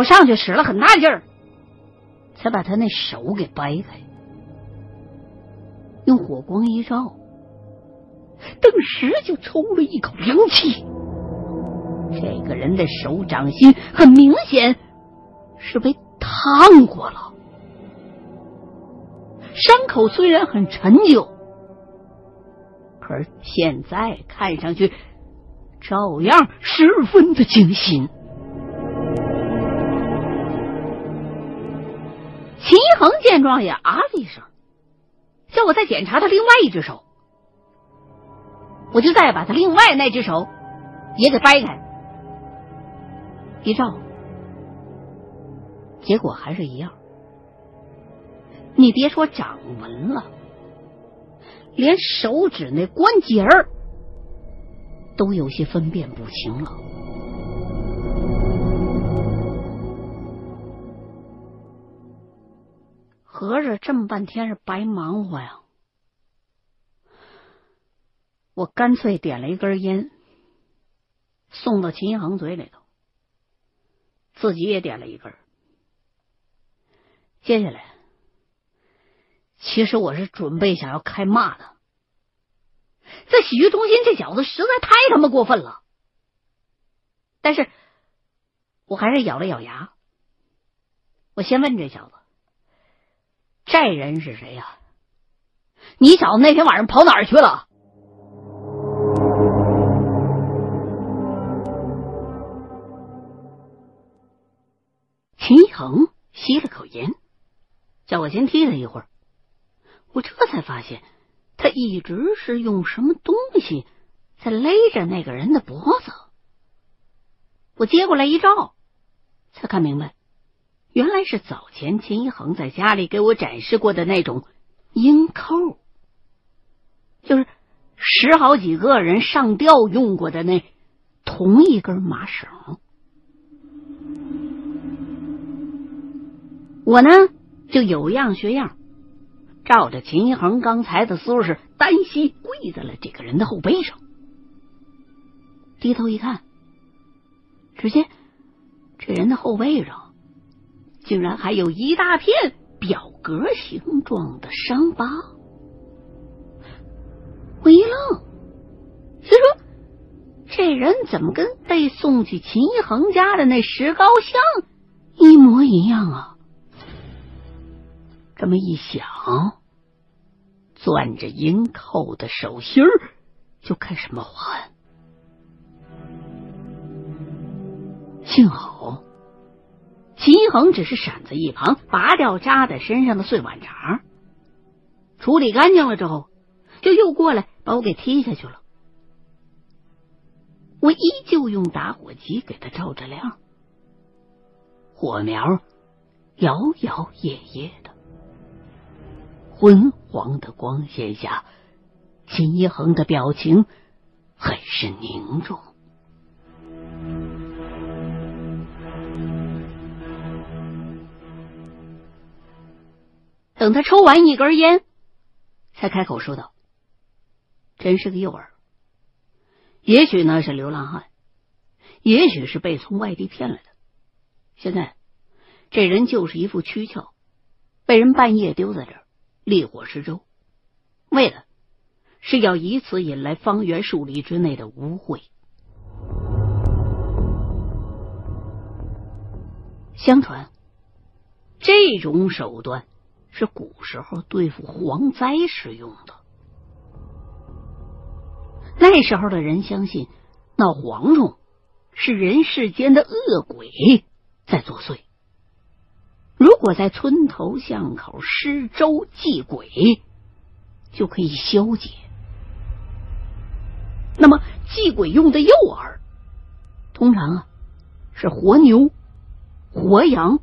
我上去使了很大劲儿，才把他那手给掰开。用火光一照，顿时就抽了一口凉气。这个人的手掌心很明显是被烫过了，伤口虽然很陈旧，可是现在看上去照样十分的惊心。秦一恒见状也啊了一声，叫我再检查他另外一只手，我就再把他另外那只手也给掰开。一照，结果还是一样。你别说掌纹了，连手指那关节儿都有些分辨不清了。合着这么半天是白忙活呀！我干脆点了一根烟，送到秦一恒嘴里头。自己也点了一根。接下来，其实我是准备想要开骂的。在洗浴中心，这小子实在太他妈过分了。但是，我还是咬了咬牙。我先问这小子：“这人是谁呀？你小子那天晚上跑哪儿去了？”秦恒吸了口烟，叫我先踢他一会儿。我这才发现，他一直是用什么东西在勒着那个人的脖子。我接过来一照，才看明白，原来是早前秦一恒在家里给我展示过的那种鹰扣，就是十好几个人上吊用过的那同一根麻绳。我呢，就有样学样，照着秦一恒刚才的姿势，单膝跪在了这个人的后背上，低头一看，只见这人的后背上竟然还有一大片表格形状的伤疤。我一愣，心说：这人怎么跟被送去秦一恒家的那石膏像一模一样啊？这么一想，攥着银扣的手心儿就开始冒汗。幸好秦一恒只是闪在一旁，拔掉扎在身上的碎碗茬，处理干净了之后，就又过来把我给踢下去了。我依旧用打火机给他照着亮，火苗摇摇曳曳的。昏黄的光线下，秦一恒的表情很是凝重。等他抽完一根烟，才开口说道：“真是个诱饵。也许呢是流浪汉，也许是被从外地骗来的。现在这人就是一副躯壳，被人半夜丢在这儿。”烈火施周，为的是要以此引来方圆数里之内的污秽。相传，这种手段是古时候对付蝗灾使用的。那时候的人相信，闹蝗虫是人世间的恶鬼在作祟。如果在村头巷口施粥祭鬼，就可以消解。那么祭鬼用的诱饵，通常啊是活牛、活羊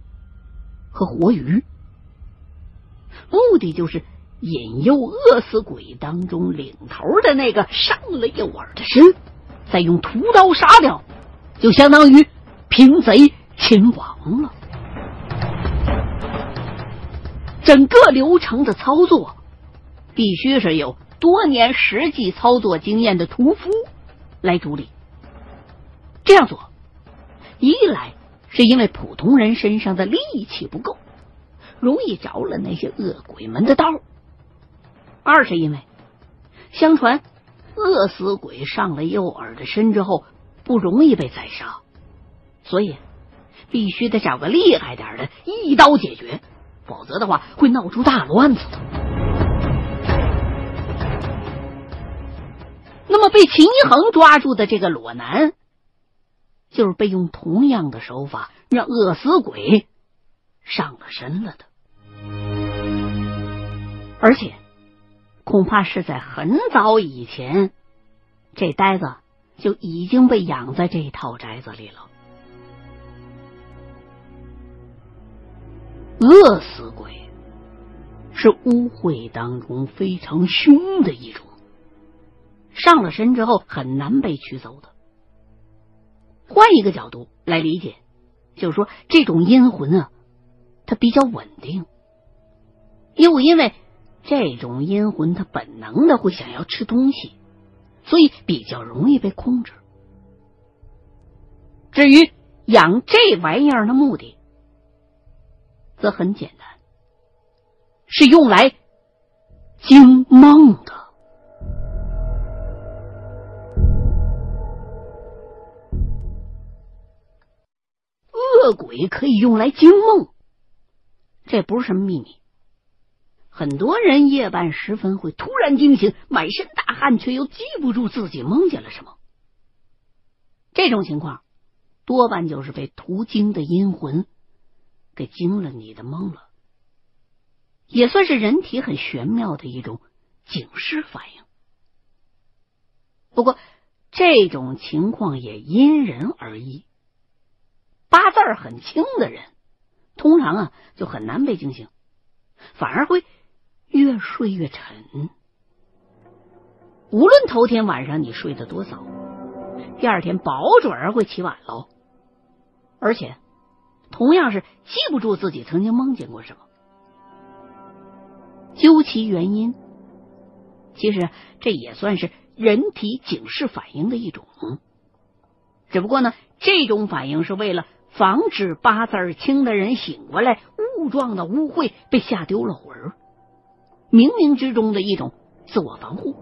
和活鱼，目的就是引诱饿死鬼当中领头的那个上了诱饵的身，再用屠刀杀掉，就相当于平贼擒王了。整个流程的操作，必须是有多年实际操作经验的屠夫来主理。这样做，一来是因为普通人身上的力气不够，容易着了那些恶鬼们的道；二是因为相传饿死鬼上了诱饵的身之后不容易被宰杀，所以必须得找个厉害点的，一刀解决，否则的话会闹出大乱子的。那么被秦一恒抓住的这个裸男。就是被用同样的手法让饿死鬼上了身了的，而且恐怕是在很早以前，这呆子就已经被养在这套宅子里了。饿死鬼是污秽当中非常凶的一种，上了身之后很难被取走的。换一个角度来理解，就是说这种阴魂啊，它比较稳定，又因为这种阴魂它本能的会想要吃东西，所以比较容易被控制。至于养这玩意儿的目的，则很简单，是用来惊梦的。恶鬼可以用来惊梦，这不是什么秘密。很多人夜半时分会突然惊醒，满身大汗，却又记不住自己梦见了什么。这种情况多半就是被途经的阴魂给惊了你的梦了，也算是人体很玄妙的一种警示反应。不过，这种情况也因人而异。八字很轻的人，通常啊就很难被惊醒，反而会越睡越沉。无论头天晚上你睡得多早，第二天保准儿会起晚喽。而且，同样是记不住自己曾经梦见过什么。究其原因，其实这也算是人体警示反应的一种，只不过呢，这种反应是为了。防止八字儿轻的人醒过来，误撞的污秽被吓丢了魂儿，冥冥之中的一种自我防护。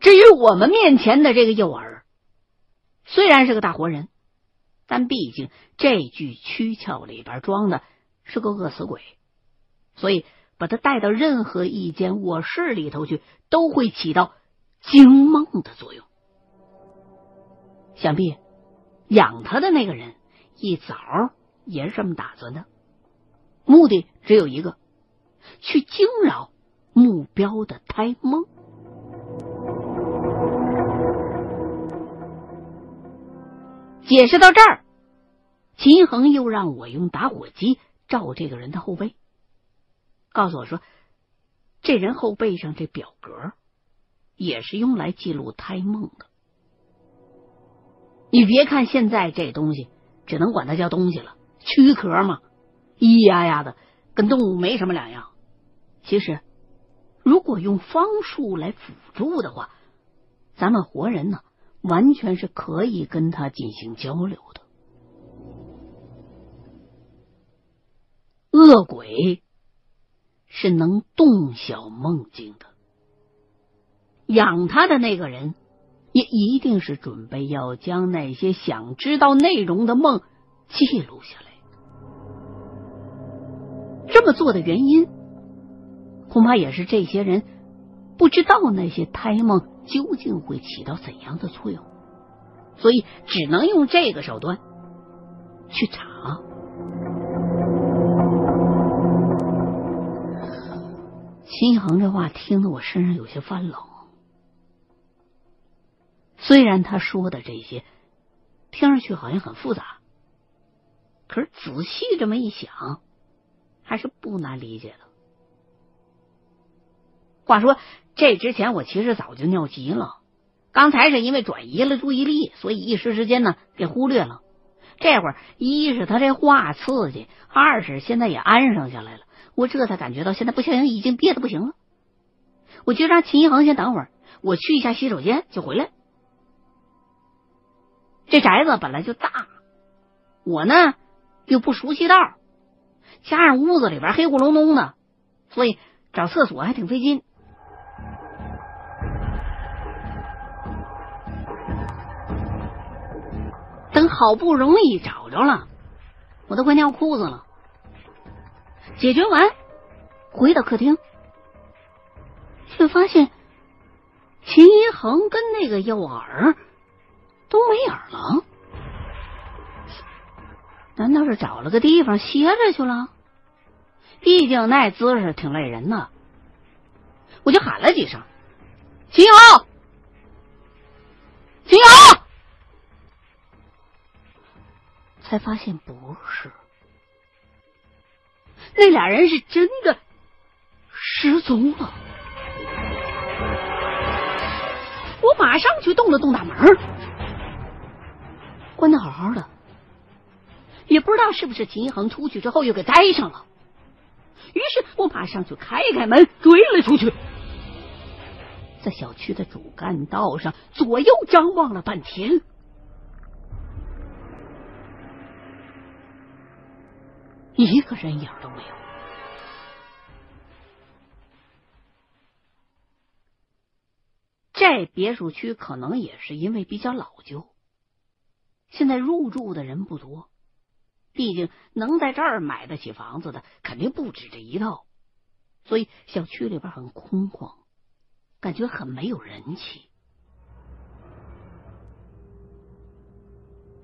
至于我们面前的这个诱饵，虽然是个大活人，但毕竟这具躯壳里边装的是个饿死鬼，所以把他带到任何一间卧室里头去，都会起到惊梦的作用。想必养他的那个人一早也是这么打算的，目的只有一个：去惊扰目标的胎梦。解释到这儿，秦恒又让我用打火机照这个人的后背，告诉我说，这人后背上这表格也是用来记录胎梦的。你别看现在这东西只能管它叫东西了，躯壳嘛，咿呀呀的，跟动物没什么两样。其实，如果用方术来辅助的话，咱们活人呢，完全是可以跟他进行交流的。恶鬼是能洞晓梦境的，养他的那个人。也一定是准备要将那些想知道内容的梦记录下来。这么做的原因，恐怕也是这些人不知道那些胎梦究竟会起到怎样的作用，所以只能用这个手段去查。秦恒这话听得我身上有些发冷。虽然他说的这些听上去好像很复杂，可是仔细这么一想，还是不难理解的。话说这之前我其实早就尿急了，刚才是因为转移了注意力，所以一时之间呢给忽略了。这会儿一是他这话刺激，二是现在也安生下来了，我这才感觉到现在不行，已经憋得不行了。我就让秦一恒先等会儿，我去一下洗手间就回来。这宅子本来就大，我呢又不熟悉道，加上屋子里边黑咕隆咚的，所以找厕所还挺费劲。等好不容易找着了，我都快尿裤子了。解决完，回到客厅，却发现秦一恒跟那个诱饵都没影了。难道是找了个地方歇着去了？毕竟那姿势挺累人的。我就喊了几声：“秦瑶，秦瑶！”才发现不是。那俩人是真的失踪了，我马上去动了动大门，关的好好的，也不知道是不是秦一恒出去之后又给待上了。于是我马上就开开门追了出去，在小区的主干道上左右张望了半天，一个人影都没有。这别墅区可能也是因为比较老旧，现在入住的人不多。毕竟能在这儿买得起房子的肯定不止这一套，所以小区里边很空旷，感觉很没有人气。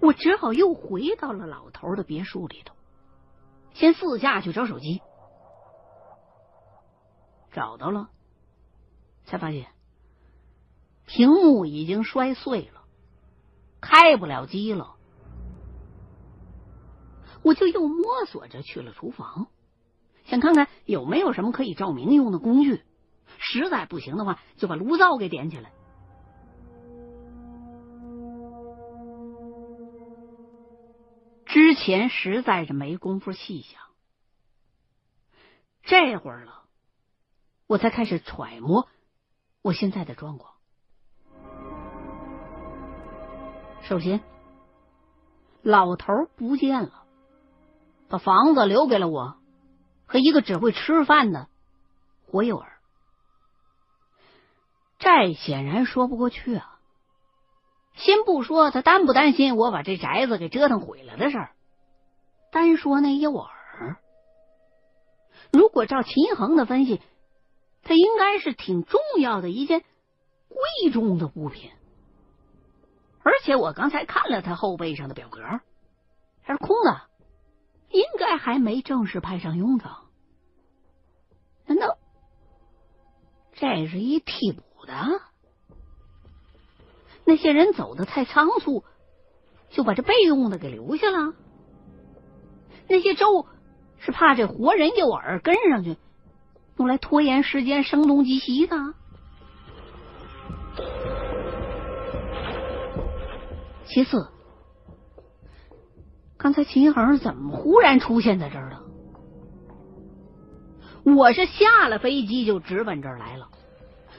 我只好又回到了老头的别墅里头，先四下去找手机，找到了，才发现。屏幕已经摔碎了，开不了机了。我就又摸索着去了厨房，想看看有没有什么可以照明用的工具。实在不行的话，就把炉灶给点起来。之前实在是没工夫细想，这会儿了，我才开始揣摩我现在的状况。首先，老头不见了，把房子留给了我和一个只会吃饭的活诱饵。这显然说不过去啊！先不说他担不担心我把这宅子给折腾毁了的事儿，单说那诱饵，如果照秦恒的分析，他应该是挺重要的一件贵重的物品。而且我刚才看了他后背上的表格，还是空的，应该还没正式派上用场。难道这是一替补的？那些人走的太仓促，就把这备用的给留下了。那些粥是怕这活人诱饵跟上去，用来拖延时间、声东击西的。其次，刚才秦恒怎么忽然出现在这儿了？我是下了飞机就直奔这儿来了，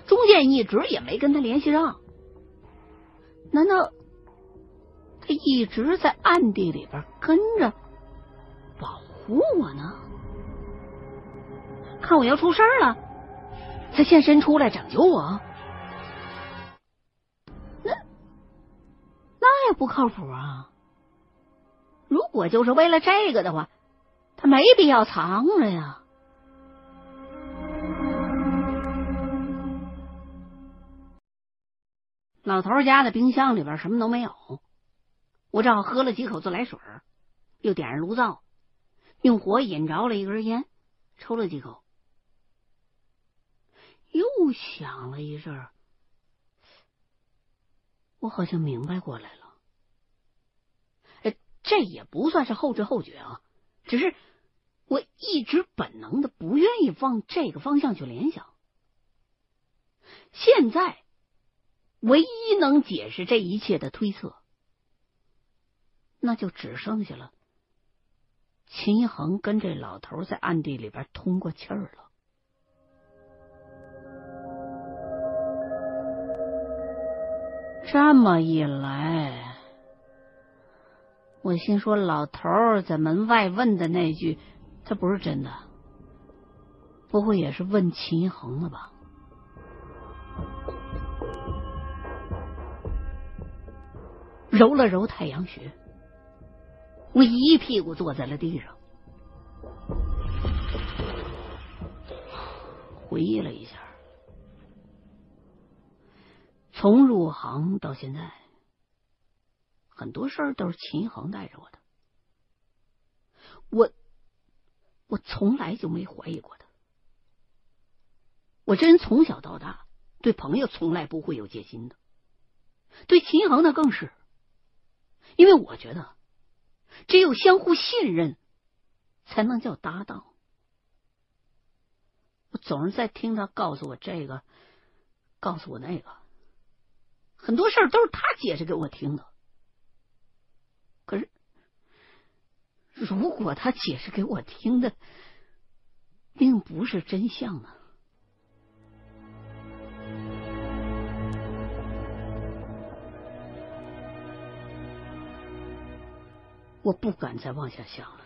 中间一直也没跟他联系上。难道他一直在暗地里边跟着保护我呢？看我要出事儿了，才现身出来拯救我？那那也不靠谱啊！如果就是为了这个的话，他没必要藏着呀。老头家的冰箱里边什么都没有，我只好喝了几口自来水，又点上炉灶，用火引着了一根烟，抽了几口，又想了一阵。我好像明白过来了，这也不算是后知后觉啊，只是我一直本能的不愿意往这个方向去联想。现在，唯一能解释这一切的推测，那就只剩下了秦一恒跟这老头在暗地里边通过气儿了。这么一来，我心说，老头儿在门外问的那句，他不是真的，不会也是问秦恒的吧？揉了揉太阳穴，我一屁股坐在了地上，回忆了一下，从入行到现在。很多事儿都是秦恒带着我的，我我从来就没怀疑过他。我这人从小到大对朋友从来不会有戒心的，对秦恒那更是，因为我觉得只有相互信任才能叫搭档。我总是在听他告诉我这个，告诉我那个，很多事儿都是他解释给我听的。可是，如果他解释给我听的并不是真相呢？我不敢再往下想了。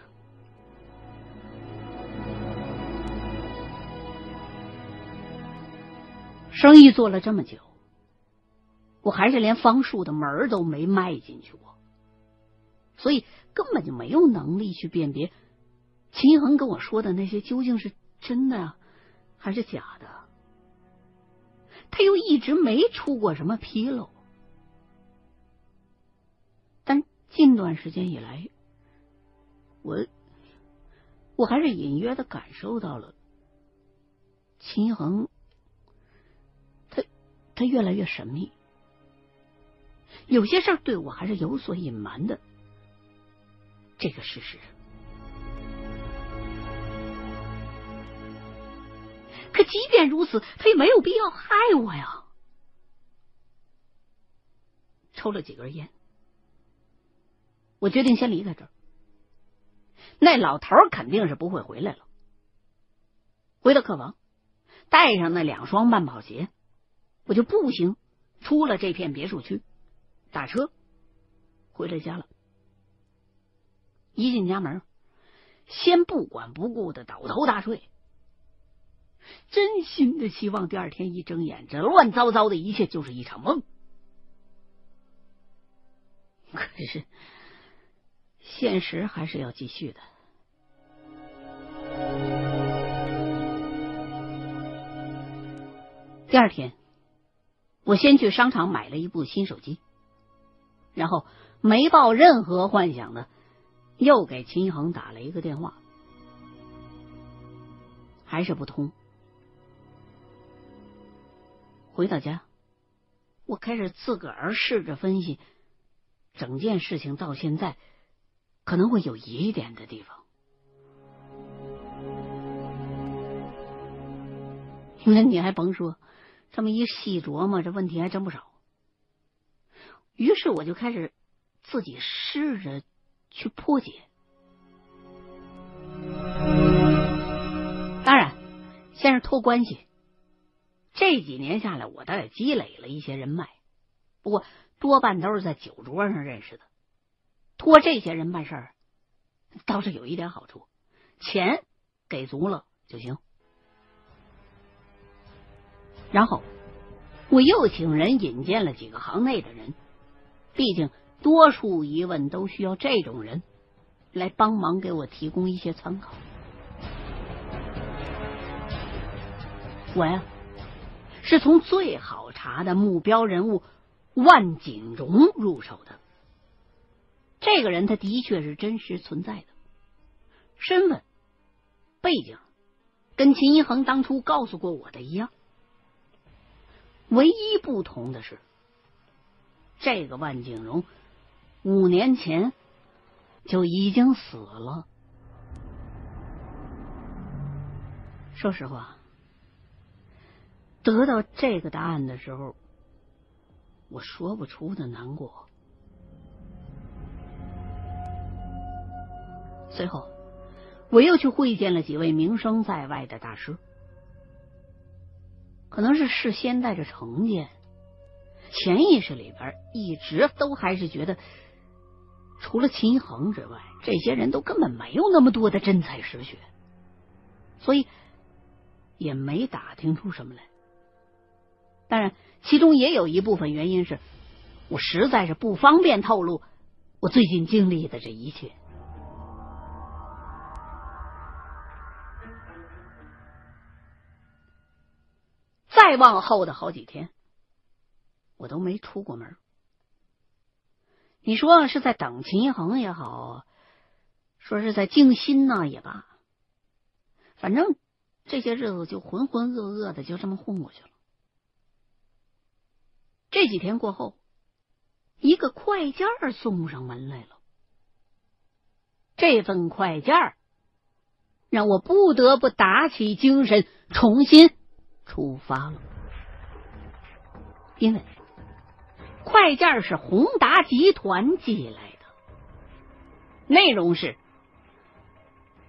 生意做了这么久，我还是连方树的门都没迈进去过。所以根本就没有能力去辨别秦恒跟我说的那些究竟是真的还是假的。他又一直没出过什么纰漏，但近段时间以来，我我还是隐约的感受到了秦恒，他他越来越神秘，有些事儿对我还是有所隐瞒的。这个事实，可即便如此，他也没有必要害我呀。抽了几根烟，我决定先离开这儿。那老头肯定是不会回来了。回到客房，带上那两双慢跑鞋，我就步行出了这片别墅区，打车回了家了。一进家门，先不管不顾的倒头大睡，真心的希望第二天一睁眼，这乱糟糟的一切就是一场梦。可是，现实还是要继续的。第二天，我先去商场买了一部新手机，然后没抱任何幻想的。又给秦恒打了一个电话，还是不通。回到家，我开始自个儿试着分析整件事情到现在可能会有疑点的地方。那你还甭说，这么一细琢磨，这问题还真不少。于是我就开始自己试着。去破解，当然先是托关系。这几年下来，我倒也积累了一些人脉，不过多半都是在酒桌上认识的。托这些人办事儿，倒是有一点好处，钱给足了就行。然后我又请人引荐了几个行内的人，毕竟。多数疑问都需要这种人来帮忙给我提供一些参考。我呀，是从最好查的目标人物万锦荣入手的。这个人他的确是真实存在的，身份背景跟秦一恒当初告诉过我的一样，唯一不同的是，这个万景荣。五年前就已经死了。说实话，得到这个答案的时候，我说不出的难过。随后，我又去会见了几位名声在外的大师，可能是事先带着成见，潜意识里边一直都还是觉得。除了秦衡之外，这些人都根本没有那么多的真才实学，所以也没打听出什么来。当然，其中也有一部分原因是我实在是不方便透露我最近经历的这一切。再往后的好几天，我都没出过门。你说是在等秦一恒也好，说是在静心呢也罢，反正这些日子就浑浑噩噩的就这么混过去了。这几天过后，一个快件送上门来了。这份快件让我不得不打起精神，重新出发了，因为。快件是宏达集团寄来的，内容是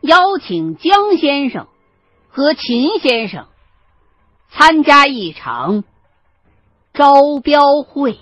邀请江先生和秦先生参加一场招标会。